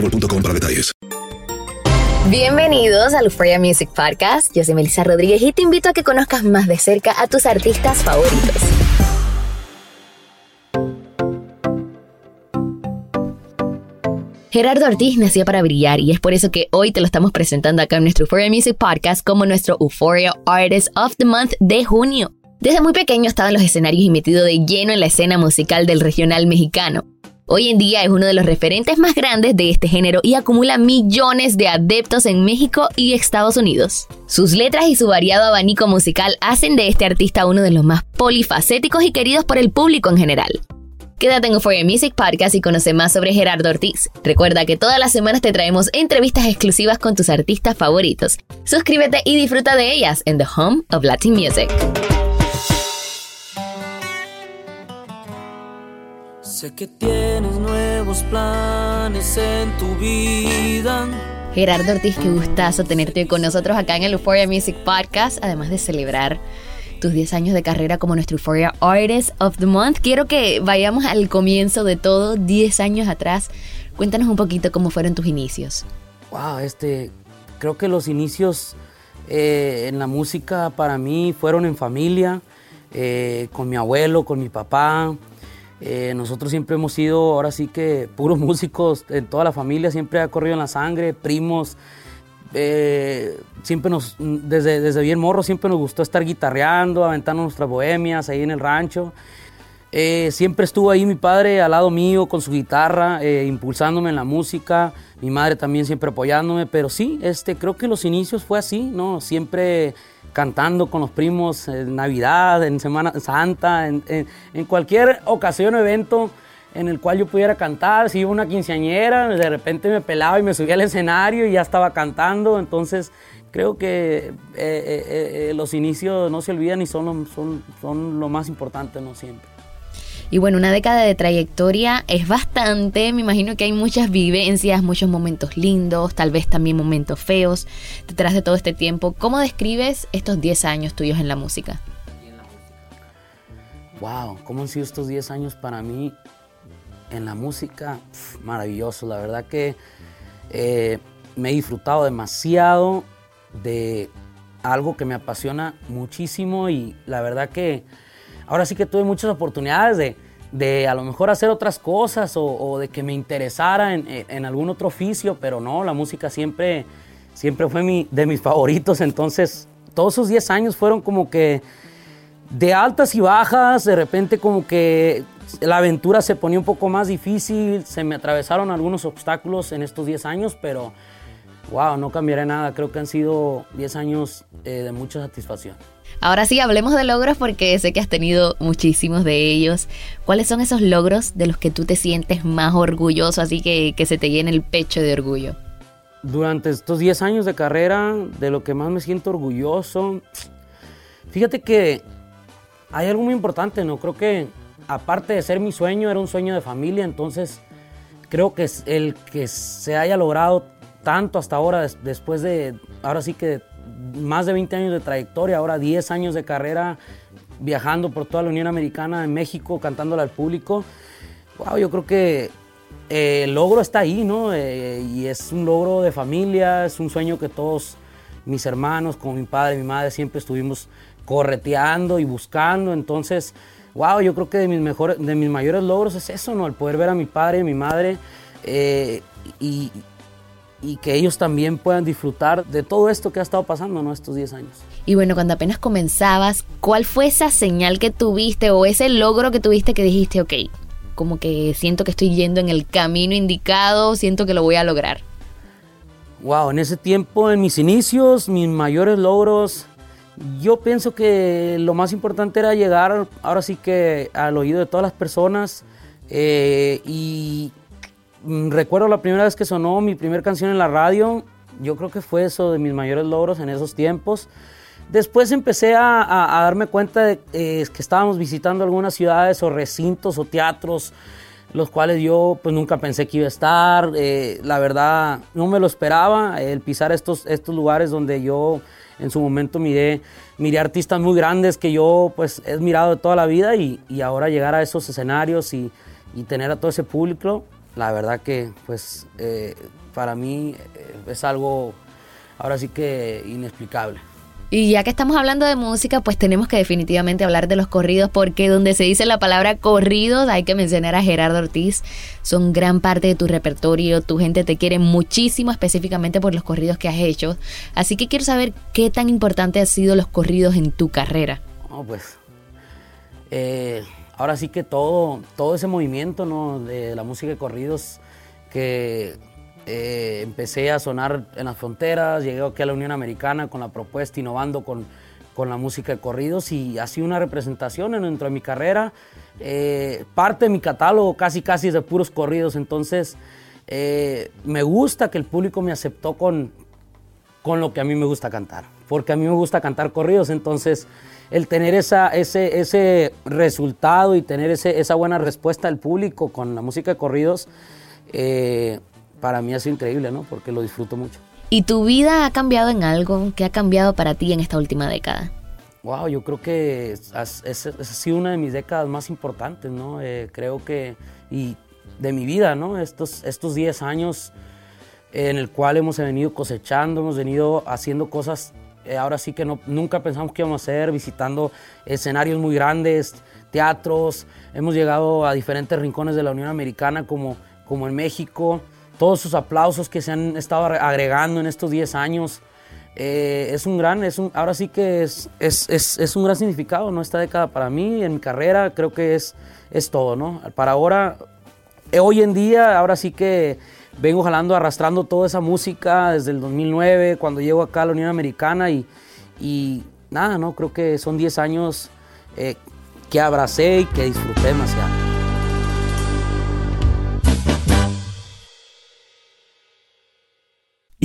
boostmobile.com para detalles. Bienvenidos al Euphoria Music Podcast. Yo soy Melissa Rodríguez y te invito a que conozcas más de cerca a tus artistas favoritos. Gerardo Ortiz nació para brillar y es por eso que hoy te lo estamos presentando acá en nuestro Euphoria Music Podcast como nuestro Euphoria Artist of the Month de junio. Desde muy pequeño estaba en los escenarios y metido de lleno en la escena musical del regional mexicano. Hoy en día es uno de los referentes más grandes de este género y acumula millones de adeptos en México y Estados Unidos. Sus letras y su variado abanico musical hacen de este artista uno de los más polifacéticos y queridos por el público en general. Quédate en Euphoria Music Podcast y conoce más sobre Gerardo Ortiz. Recuerda que todas las semanas te traemos entrevistas exclusivas con tus artistas favoritos. Suscríbete y disfruta de ellas en The Home of Latin Music. Sé que tienes nuevos planes en tu vida. Gerardo Ortiz, qué gustazo tenerte con nosotros acá en el Euphoria Music Podcast, además de celebrar tus 10 años de carrera como nuestro Euphoria Artist of the Month. Quiero que vayamos al comienzo de todo, 10 años atrás. Cuéntanos un poquito cómo fueron tus inicios. Wow, este, creo que los inicios eh, en la música para mí fueron en familia, eh, con mi abuelo, con mi papá. Eh, nosotros siempre hemos sido, ahora sí que, puros músicos en toda la familia, siempre ha corrido en la sangre, primos. Eh, siempre nos, desde, desde bien morro, siempre nos gustó estar guitarreando, aventando nuestras bohemias ahí en el rancho. Eh, siempre estuvo ahí mi padre al lado mío con su guitarra, impulsándome en la música, mi madre también siempre apoyándome, pero sí, este, creo que los inicios fue así, ¿no? Siempre cantando con los primos en Navidad, en Semana Santa, en, cualquier ocasión o evento en el cual yo pudiera cantar. Si iba una quinceañera, de repente me pelaba y me subía al escenario y ya estaba cantando. Entonces, creo que eh, eh, eh, los inicios no se olvidan y son, son, son lo más importante, ¿no? Siempre. Y bueno, una década de trayectoria es bastante, me imagino que hay muchas vivencias, muchos momentos lindos, tal vez también momentos feos detrás de todo este tiempo. ¿Cómo describes estos 10 años tuyos en la música? Wow, ¿cómo han sido estos 10 años para mí en la música? maravilloso, la verdad que eh, me he disfrutado demasiado de algo que me apasiona muchísimo y la verdad que ahora sí que tuve muchas oportunidades de, a lo mejor hacer otras cosas o, de que me interesara en, algún otro oficio, pero no, la música siempre, siempre fue mi, de mis favoritos, entonces todos esos 10 años fueron como que de altas y bajas, de repente como que la aventura se ponía un poco más difícil, se me atravesaron algunos obstáculos en estos 10 años, pero wow, no cambiaré nada, creo que han sido 10 años eh, de mucha satisfacción. Ahora sí, hablemos de logros porque sé que has tenido muchísimos de ellos. ¿Cuáles son esos logros de los que tú te sientes más orgulloso, así que, que se te llene el pecho de orgullo? Durante estos 10 años de carrera, de lo que más me siento orgulloso, fíjate que hay algo muy importante, ¿no? Creo que aparte de ser mi sueño, era un sueño de familia, entonces creo que el que se haya logrado tanto hasta ahora, después de, ahora sí que más de 20 años de trayectoria, ahora 10 años de carrera viajando por toda la Unión Americana, en México, cantándole al público. Wow, yo creo que eh, el logro está ahí, ¿no? Eh, y es un logro de familia, es un sueño que todos mis hermanos, como mi padre y mi madre, siempre estuvimos correteando y buscando. Entonces, wow, yo creo que de mis, mejores, de mis mayores logros es eso, ¿no? El poder ver a mi padre y mi madre eh, y, y que ellos también puedan disfrutar de todo esto que ha estado pasando ¿no? estos 10 años. Y bueno, cuando apenas comenzabas, ¿cuál fue esa señal que tuviste o ese logro que tuviste que dijiste, ok, como que siento que estoy yendo en el camino indicado, siento que lo voy a lograr? Wow, en ese tiempo, en mis inicios, mis mayores logros, yo pienso que lo más importante era llegar ahora sí que al oído de todas las personas eh, y recuerdo la primera vez que sonó mi primera canción en la radio, yo creo que fue eso de mis mayores logros en esos tiempos. Después empecé a, darme cuenta de eh, que estábamos visitando algunas ciudades o recintos o teatros, los cuales yo pues nunca pensé que iba a estar. Eh, la verdad no me lo esperaba el pisar estos, estos lugares donde yo en su momento miré, miré artistas muy grandes que yo pues he admirado de toda la vida y, ahora llegar a esos escenarios y, tener a todo ese público, la verdad que pues eh, para mí es algo ahora sí que inexplicable. Y ya que estamos hablando de música, pues tenemos que definitivamente hablar de los corridos, porque donde se dice la palabra corridos hay que mencionar a Gerardo Ortiz. Son gran parte de tu repertorio, tu gente te quiere muchísimo, específicamente por los corridos que has hecho. Así que quiero saber qué tan importante han sido los corridos en tu carrera. Oh, pues, eh, ahora sí que todo, todo ese movimiento ¿no? de la música de corridos que eh, empecé a sonar en las fronteras, llegué aquí a la Unión Americana con la propuesta, innovando con, con la música de corridos y ha sido una representación dentro de mi carrera. Eh, parte de mi catálogo casi casi es de puros corridos, entonces eh, me gusta que el público me aceptó con, con lo que a mí me gusta cantar, porque a mí me gusta cantar corridos, entonces el tener esa, ese, ese resultado y tener ese, esa buena respuesta del público con la música de corridos, para mí ha sido increíble, ¿no? Porque lo disfruto mucho. ¿Y tu vida ha cambiado en algo? ¿Qué ha cambiado para ti en esta última década? Wow, yo creo que ha sido una de mis décadas más importantes, ¿no? Eh, creo que, y de mi vida, ¿no? Estos, estos 10 años en el cual hemos venido cosechando, hemos venido haciendo cosas, eh, ahora sí que no, nunca pensamos que íbamos a hacer, visitando escenarios muy grandes, teatros, hemos llegado a diferentes rincones de la Unión Americana como, como en México, todos sus aplausos que se han estado agregando en estos 10 años. Eh, es un gran, es un, ahora sí que es, es, es, un gran significado, ¿no? Esta década para mí, en mi carrera, creo que es, es todo, ¿no? Para ahora, eh, hoy en día, ahora sí que vengo jalando, arrastrando toda esa música desde el 2009, cuando llego acá a la Unión Americana y, y nada, ¿no? Creo que son 10 años eh, que abracé y que disfruté demasiado.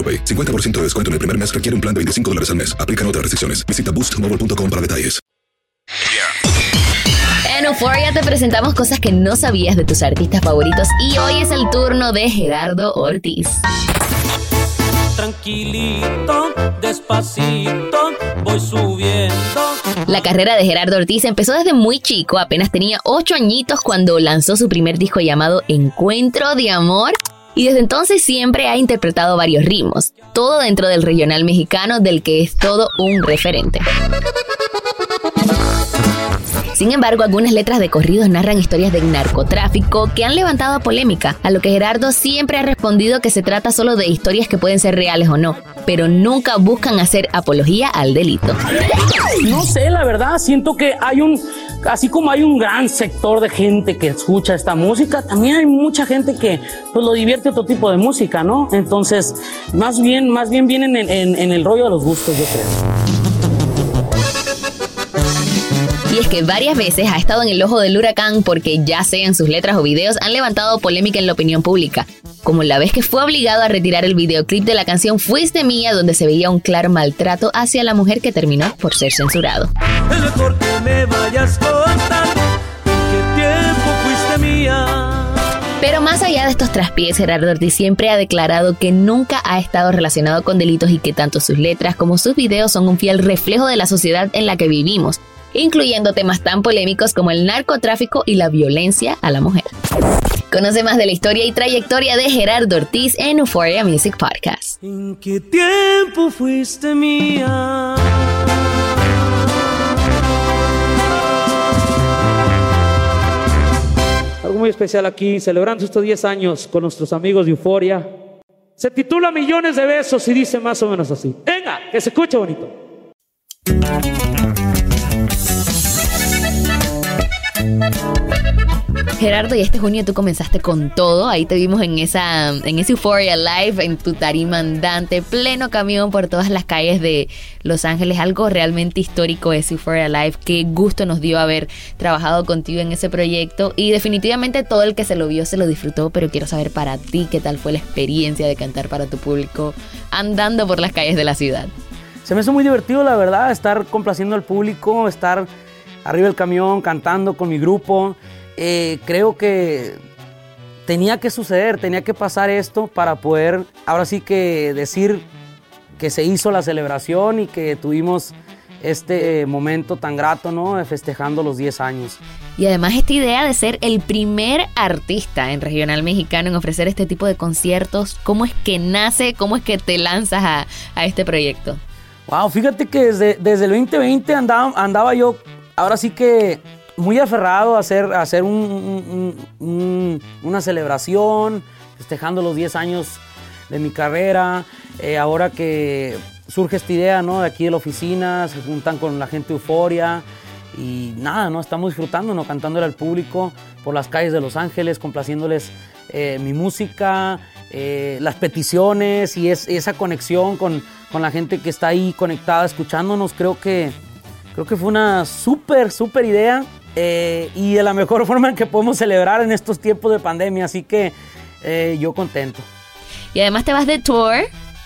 AroPay. 50% de descuento en el primer mes requiere un plan de 25 dólares al mes. Aplican otras restricciones. Visita boostmobile.com para detalles. En Euphoria te presentamos cosas que no sabías de tus artistas favoritos y hoy es el turno de Gerardo Ortiz. Tranquilito, despacito, voy subiendo. La carrera de Gerardo Ortiz empezó desde muy chico, apenas tenía 8 añitos cuando lanzó su primer disco llamado Encuentro de Amor y desde entonces siempre ha interpretado varios ritmos, todo dentro del regional mexicano del que es todo un referente. Sin embargo, algunas letras de corridos narran historias de narcotráfico que han levantado polémica, a lo que Gerardo siempre ha respondido que se trata solo de historias que pueden ser reales o no, pero nunca buscan hacer apología al delito. No sé, la verdad, siento que hay un, así como hay un gran sector de gente que escucha esta música, también hay mucha gente que pues, lo divierte otro tipo de música, ¿no? Entonces, más bien, más bien vienen en, en- el rollo de los gustos, yo creo. Y es que varias veces ha estado en el ojo del huracán porque ya sea en sus letras o videos han levantado polémica en la opinión pública, como la vez que fue obligado a retirar el videoclip de la canción Fuiste Mía donde se veía un claro maltrato hacia la mujer que terminó por ser censurado. Es mejor que me vayas contando en qué tiempo fuiste mía. Pero más allá de estos traspiés, Gerardo Ortiz siempre ha declarado que nunca ha estado relacionado con delitos y que tanto sus letras como sus videos son un fiel reflejo de la sociedad en la que vivimos, incluyendo temas tan polémicos como el narcotráfico y la violencia a la mujer. Conoce más de la historia y trayectoria de Gerardo Ortiz en Euphoria Music Podcast. ¿En qué tiempo fuiste mía? Algo muy especial aquí, celebrando estos 10 años con nuestros amigos de Euforia. Se titula Millones de Besos y dice más o menos así. Venga, que se escuche bonito. Gerardo, y este junio tú comenzaste con todo. Ahí te vimos en esa, en ese Euphoria Live, en tu tarima andante, pleno camión por todas las calles de Los Ángeles. Algo realmente histórico es Euphoria Live. Qué gusto nos dio haber trabajado contigo en ese proyecto. Y definitivamente todo el que se lo vio se lo disfrutó. Pero quiero saber para ti qué tal fue la experiencia de cantar para tu público andando por las calles de la ciudad. Se me hizo muy divertido, la verdad, estar complaciendo al público, estar arriba del camión cantando con mi grupo. Eh, creo que tenía que suceder, tenía que pasar esto para poder, ahora sí que decir que se hizo la celebración y que tuvimos este eh, momento tan grato, ¿no? Festejando los 10 años. Y además esta idea de ser el primer artista en regional mexicano en ofrecer este tipo de conciertos, ¿cómo es que nace? ¿Cómo es que te lanzas a, a este proyecto? Wow, fíjate que desde, desde el 2020 andaba, andaba yo, ahora sí que muy aferrado a hacer, a hacer un- un- un- una celebración, festejando los 10 años de mi carrera. Eh, ahora que surge esta idea, ¿no? De aquí de la oficina, se juntan con la gente Euforia y nada, ¿no? Estamos disfrutando, ¿no? Cantándole al público por las calles de Los Ángeles, complaciéndoles eh, mi música, eh, las peticiones y es, esa conexión con, con la gente que está ahí conectada, escuchándonos. Creo que, creo que fue una súper, súper idea eh, y de la mejor forma en que podemos celebrar en estos tiempos de pandemia. Así que eh, yo contento. Y además te vas de tour,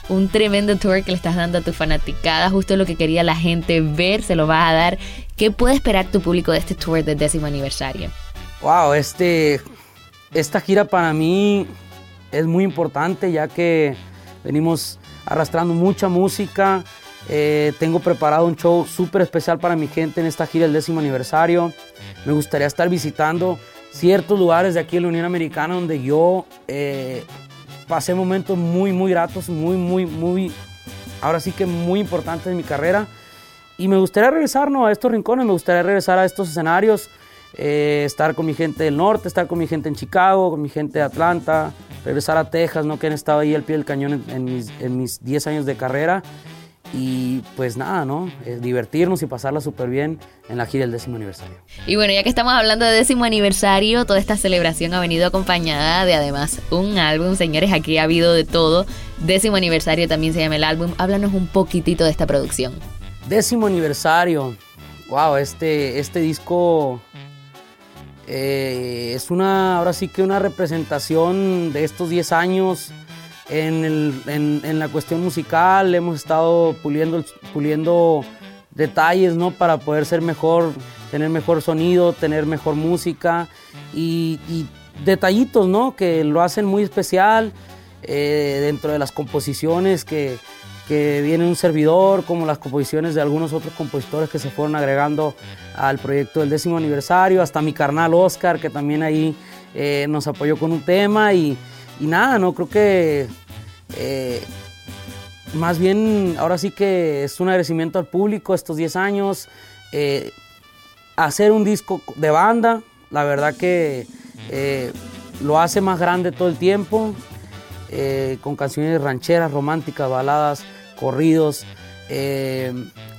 un tremendo tour que le estás dando a tu fanaticada, justo lo que quería la gente ver, se lo vas a dar. ¿Qué puede esperar tu público de este tour de décimo aniversario? Wow, este, esta gira para mí es muy importante ya que venimos arrastrando mucha música. Eh, tengo preparado un show súper especial para mi gente en esta gira del décimo aniversario. Me gustaría estar visitando ciertos lugares de aquí en la Unión Americana donde yo eh, pasé momentos muy, muy gratos, muy, muy, muy, ahora sí que muy importantes en mi carrera. Y me gustaría regresar ¿no? a estos rincones, me gustaría regresar a estos escenarios, eh, estar con mi gente del norte, estar con mi gente en Chicago, con mi gente de Atlanta, regresar a Texas, ¿no? que han estado ahí al pie del cañón en, en mis, en mis 10 años de carrera. Y pues nada, ¿no? Eh, divertirnos y pasarla súper bien en la gira del décimo aniversario. Y bueno, ya que estamos hablando de décimo aniversario, toda esta celebración ha venido acompañada de además un álbum. Señores, aquí ha habido de todo. Décimo aniversario también se llama el álbum. Háblanos un poquitito de esta producción. Décimo aniversario. Wow, este, este disco eh, es una, ahora sí que una representación de estos 10 años En, el- en- en la cuestión musical hemos estado puliendo, puliendo detalles, ¿no? Para poder ser mejor, tener mejor sonido, tener mejor música y, detallitos, ¿no? Que lo hacen muy especial eh, dentro de las composiciones que, que viene un servidor, como las composiciones de algunos otros compositores que se fueron agregando al proyecto del décimo aniversario, hasta mi carnal Oscar, que también ahí eh, nos apoyó con un tema y, y nada, no creo que eh, más bien ahora sí que es un agradecimiento al público estos 10 años, eh, hacer un disco de banda, la verdad que eh, lo hace más grande todo el tiempo, con canciones rancheras, románticas, baladas, corridos,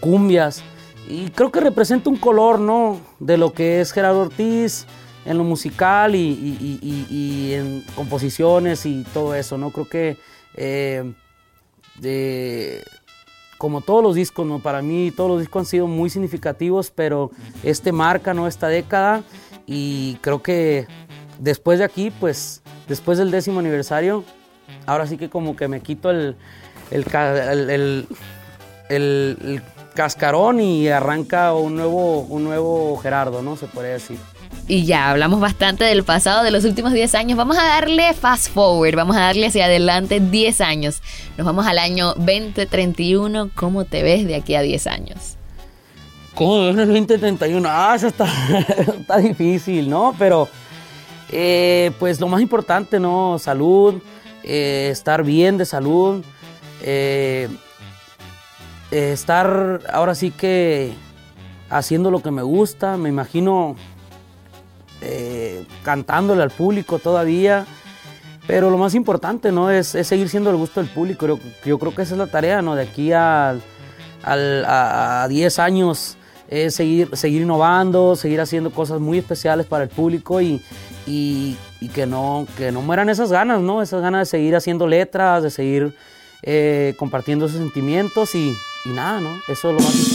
cumbias. Y creo que representa un color, ¿no? De lo que es Gerardo Ortiz en lo musical y, y- y- y- en composiciones y todo eso, ¿no? Creo que eh, como todos los discos, ¿no? Para mí todos los discos han sido muy significativos, pero este marca, ¿no? Esta década y creo que después de aquí, pues, después del décimo aniversario, ahora sí que como que me quito el- el- el- el cascarón y arranca un nuevo, un nuevo Gerardo, ¿no? Se podría decir. Y ya hablamos bastante del pasado de los últimos 10 años. Vamos a darle fast forward, vamos a darle hacia adelante 10 años. Nos vamos al año 2031. ¿Cómo te ves de aquí a 10 años? ¿Cómo en el 2031? Ah, eso está, está difícil, ¿no? Pero, eh, pues lo más importante, ¿no? Salud, eh, estar bien de salud, eh, eh, estar ahora sí que haciendo lo que me gusta, me imagino eh, cantándole al público todavía. Pero lo más importante, ¿no? Es, es seguir siendo el gusto del público. Yo, yo creo que esa es la tarea, ¿no? De aquí a 10 años es seguir, seguir innovando, seguir haciendo cosas muy especiales para el público y, y- y que, no, que no mueran esas ganas, ¿no? Esas ganas de seguir haciendo letras, de seguir eh, compartiendo esos sentimientos y, y nada, ¿no? Eso es lo más importante.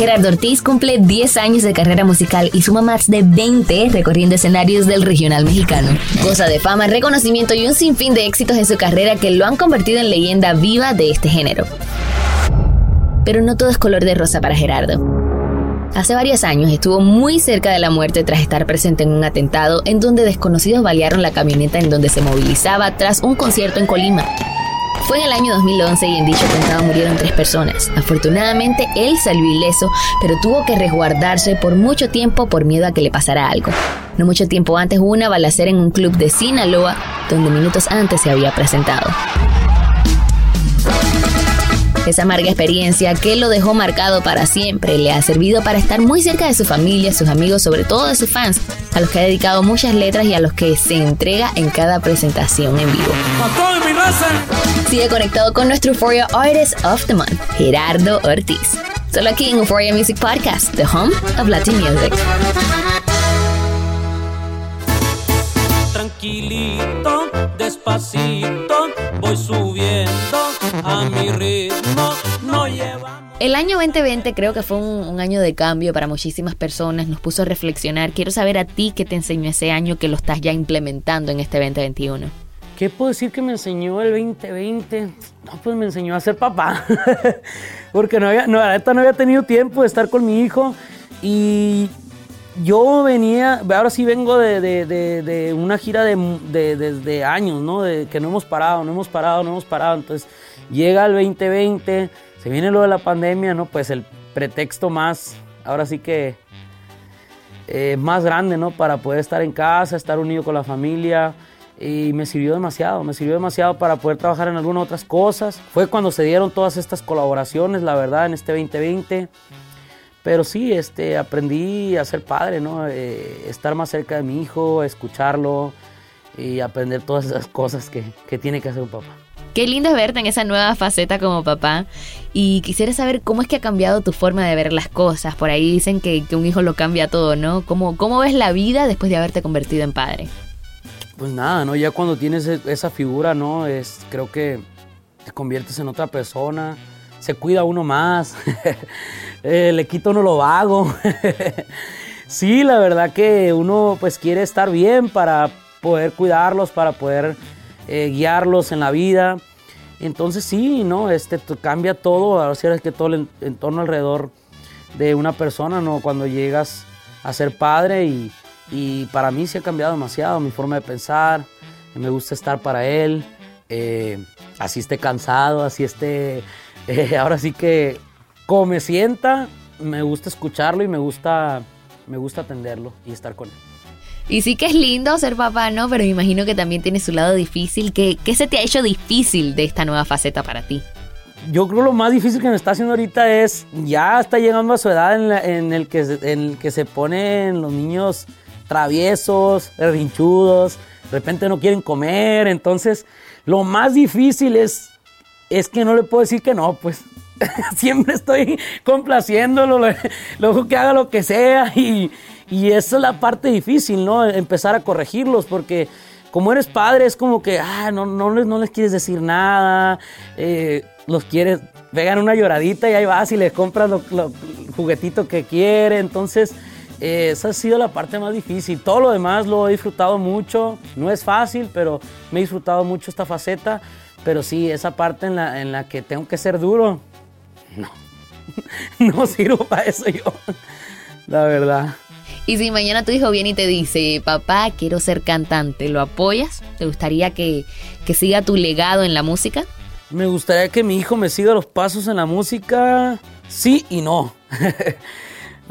Gerardo Ortiz cumple 10 años de carrera musical y suma más de 20 recorriendo escenarios del regional mexicano. Goza de fama, reconocimiento y un sinfín de éxitos en su carrera que lo han convertido en leyenda viva de este género. Pero no todo es color de rosa para Gerardo. Hace varios años estuvo muy cerca de la muerte tras estar presente en un atentado en donde desconocidos balearon la camioneta en donde se movilizaba tras un concierto en Colima. Fue en el año 2011 y en dicho atentado murieron tres personas. Afortunadamente, él salió ileso, pero tuvo que resguardarse por mucho tiempo por miedo a que le pasara algo. No mucho tiempo antes hubo una balacera en un club de Sinaloa, donde minutos antes se había presentado. Esa amarga experiencia que lo dejó marcado para siempre le ha servido para estar muy cerca de su familia, sus amigos, sobre todo de sus fans, a los que ha dedicado muchas letras y a los que se entrega en cada presentación en vivo. Sigue conectado con nuestro Euphoria Artist of the Month, Gerardo Ortiz. Solo aquí en Euphoria Music Podcast, the home of Latin music. Tranquilito, despacito, voy subiendo a mi ritmo, no lleva... El año 2020 creo que fue un, un, año de cambio para muchísimas personas, nos puso a reflexionar. Quiero saber a ti qué te enseñó ese año que lo estás ya implementando en este 2021. ¿Qué puedo decir que me enseñó el 2020? No, pues me enseñó a ser papá. Porque no había, no, no había tenido tiempo de estar con mi hijo. Y yo venía, ahora sí vengo de, de, de, una gira de, años, ¿no? De que no hemos parado, no hemos parado, no hemos parado. Entonces llega el 2020, se viene lo de la pandemia, ¿no? Pues el pretexto más, ahora sí que eh, más grande, ¿no? Para poder estar en casa, estar unido con la familia. Y me sirvió demasiado, me sirvió demasiado para poder trabajar en algunas otras cosas. Fue cuando se dieron todas estas colaboraciones, la verdad, en este 2020. Pero sí, este, aprendí a ser padre, ¿no? Eh, estar más cerca de mi hijo, escucharlo y aprender todas esas cosas que, que tiene que hacer un papá. Qué lindo es verte en esa nueva faceta como papá. Y quisiera saber cómo es que ha cambiado tu forma de ver las cosas. Por ahí dicen que, que un hijo lo cambia todo, ¿no? ¿Cómo, ¿Cómo ves la vida después de haberte convertido en padre? Pues nada, ¿no? Ya cuando tienes esa figura, ¿no? Es, creo que te conviertes en otra persona, se cuida uno más, eh, le quita uno lo vago. sí, la verdad que uno pues quiere estar bien para poder cuidarlos, para poder eh, guiarlos en la vida. Entonces sí, ¿no? Este cambia todo, ahora sí es que todo el entorno alrededor de una persona, ¿no? Cuando llegas a ser padre y, y para mí se ha cambiado demasiado mi forma de pensar, me gusta estar para él, eh, así esté cansado, así esté, eh, ahora sí que como me sienta, me gusta escucharlo y me gusta, me gusta atenderlo y estar con él. Y sí que es lindo ser papá, ¿no? Pero me imagino que también tiene su lado difícil. ¿Qué, ¿Qué se te ha hecho difícil de esta nueva faceta para ti? Yo creo lo más difícil que me está haciendo ahorita es, ya está llegando a su edad en, la, en el, que, en el que se ponen los niños traviesos, rinchudos, de repente no quieren comer, entonces lo más difícil es, es que no le puedo decir que no, pues siempre estoy complaciéndolo, lo, lo que haga lo que sea y, y esa es la parte difícil, ¿no? Empezar a corregirlos porque como eres padre es como que, ah, no, no, les, no les quieres decir nada, eh, los quieres, pegan una lloradita y ahí vas y les compras lo, el juguetito que quiere, entonces... Eh, esa ha sido la parte más difícil. Todo lo demás lo he disfrutado mucho. No es fácil, pero me he disfrutado mucho esta faceta. Pero sí, esa parte en la, en la que tengo que ser duro, no. No sirvo para eso yo. La verdad. Y si mañana tu hijo viene y te dice, papá, quiero ser cantante, ¿lo apoyas? ¿Te gustaría que, que siga tu legado en la música? Me gustaría que mi hijo me siga los pasos en la música. Sí y no.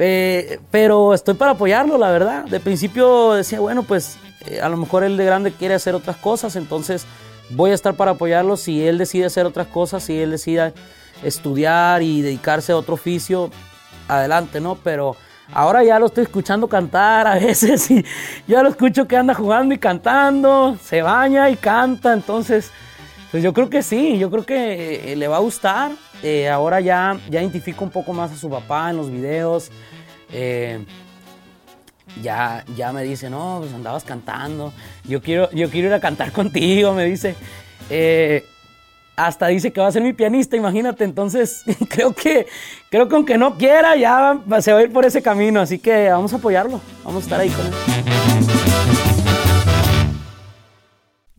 Eh, pero estoy para apoyarlo, la verdad. De principio decía, bueno, pues eh, a lo mejor él de grande quiere hacer otras cosas, entonces voy a estar para apoyarlo. Si él decide hacer otras cosas, si él decide estudiar y dedicarse a otro oficio, adelante, ¿no? Pero ahora ya lo estoy escuchando cantar a veces y ya lo escucho que anda jugando y cantando, se baña y canta, entonces... Pues yo creo que sí, yo creo que eh, le va a gustar. Eh, ahora ya, ya identifico un poco más a su papá en los videos. Eh, ya, ya me dice, no, pues andabas cantando. Yo quiero, yo quiero ir a cantar contigo, me dice. Eh, hasta dice que va a ser mi pianista, imagínate. Entonces, creo que, creo que aunque no quiera, ya se va a ir por ese camino. Así que vamos a apoyarlo. Vamos a estar ahí con él.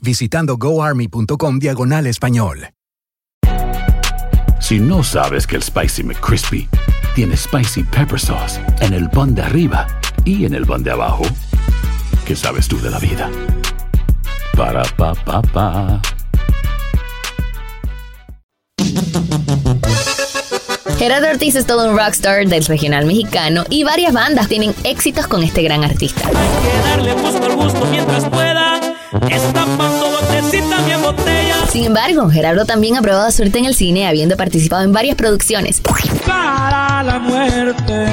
visitando goarmy.com diagonal español. Si no sabes que el Spicy McCrispy tiene Spicy Pepper Sauce en el pan de arriba y en el pan de abajo, ¿qué sabes tú de la vida? Para, pa, pa, pa. Gerardo Ortiz es todo un rockstar del regional mexicano y varias bandas tienen éxitos con este gran artista. que darle gusto al gusto mientras pueda. Estampando. Sin embargo, Gerardo también ha probado suerte en el cine habiendo participado en varias producciones. Para la muerte,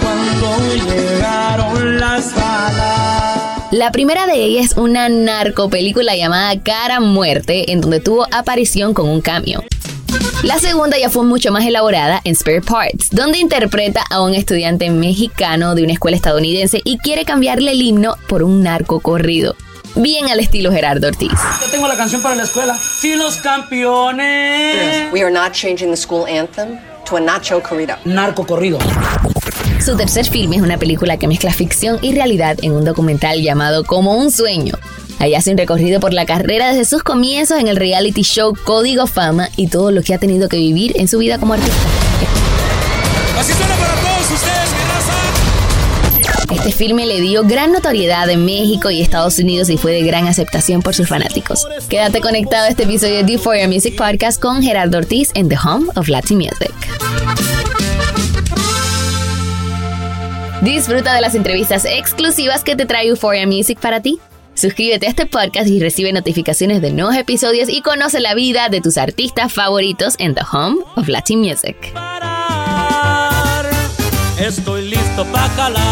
cuando llegaron las balas. La primera de ellas es una narcopelícula llamada Cara Muerte, en donde tuvo aparición con un cambio. La segunda ya fue mucho más elaborada en Spare Parts, donde interpreta a un estudiante mexicano de una escuela estadounidense y quiere cambiarle el himno por un narco corrido. Bien al estilo Gerardo Ortiz. Yo tengo la canción para la escuela. Sí, los campeones. We are not changing the school anthem to a nacho corrido. Narco corrido. Su tercer filme es una película que mezcla ficción y realidad en un documental llamado Como un sueño. Ahí hace un recorrido por la carrera desde sus comienzos en el reality show Código Fama y todo lo que ha tenido que vivir en su vida como artista. Así suena para todos ustedes. Este filme le dio gran notoriedad en México y Estados Unidos y fue de gran aceptación por sus fanáticos. Quédate conectado a este episodio de Euphoria Music Podcast con Gerardo Ortiz en The Home of Latin Music. Disfruta de las entrevistas exclusivas que te trae Euphoria Music para ti. Suscríbete a este podcast y recibe notificaciones de nuevos episodios y conoce la vida de tus artistas favoritos en The Home of Latin Music. Estoy listo para calar.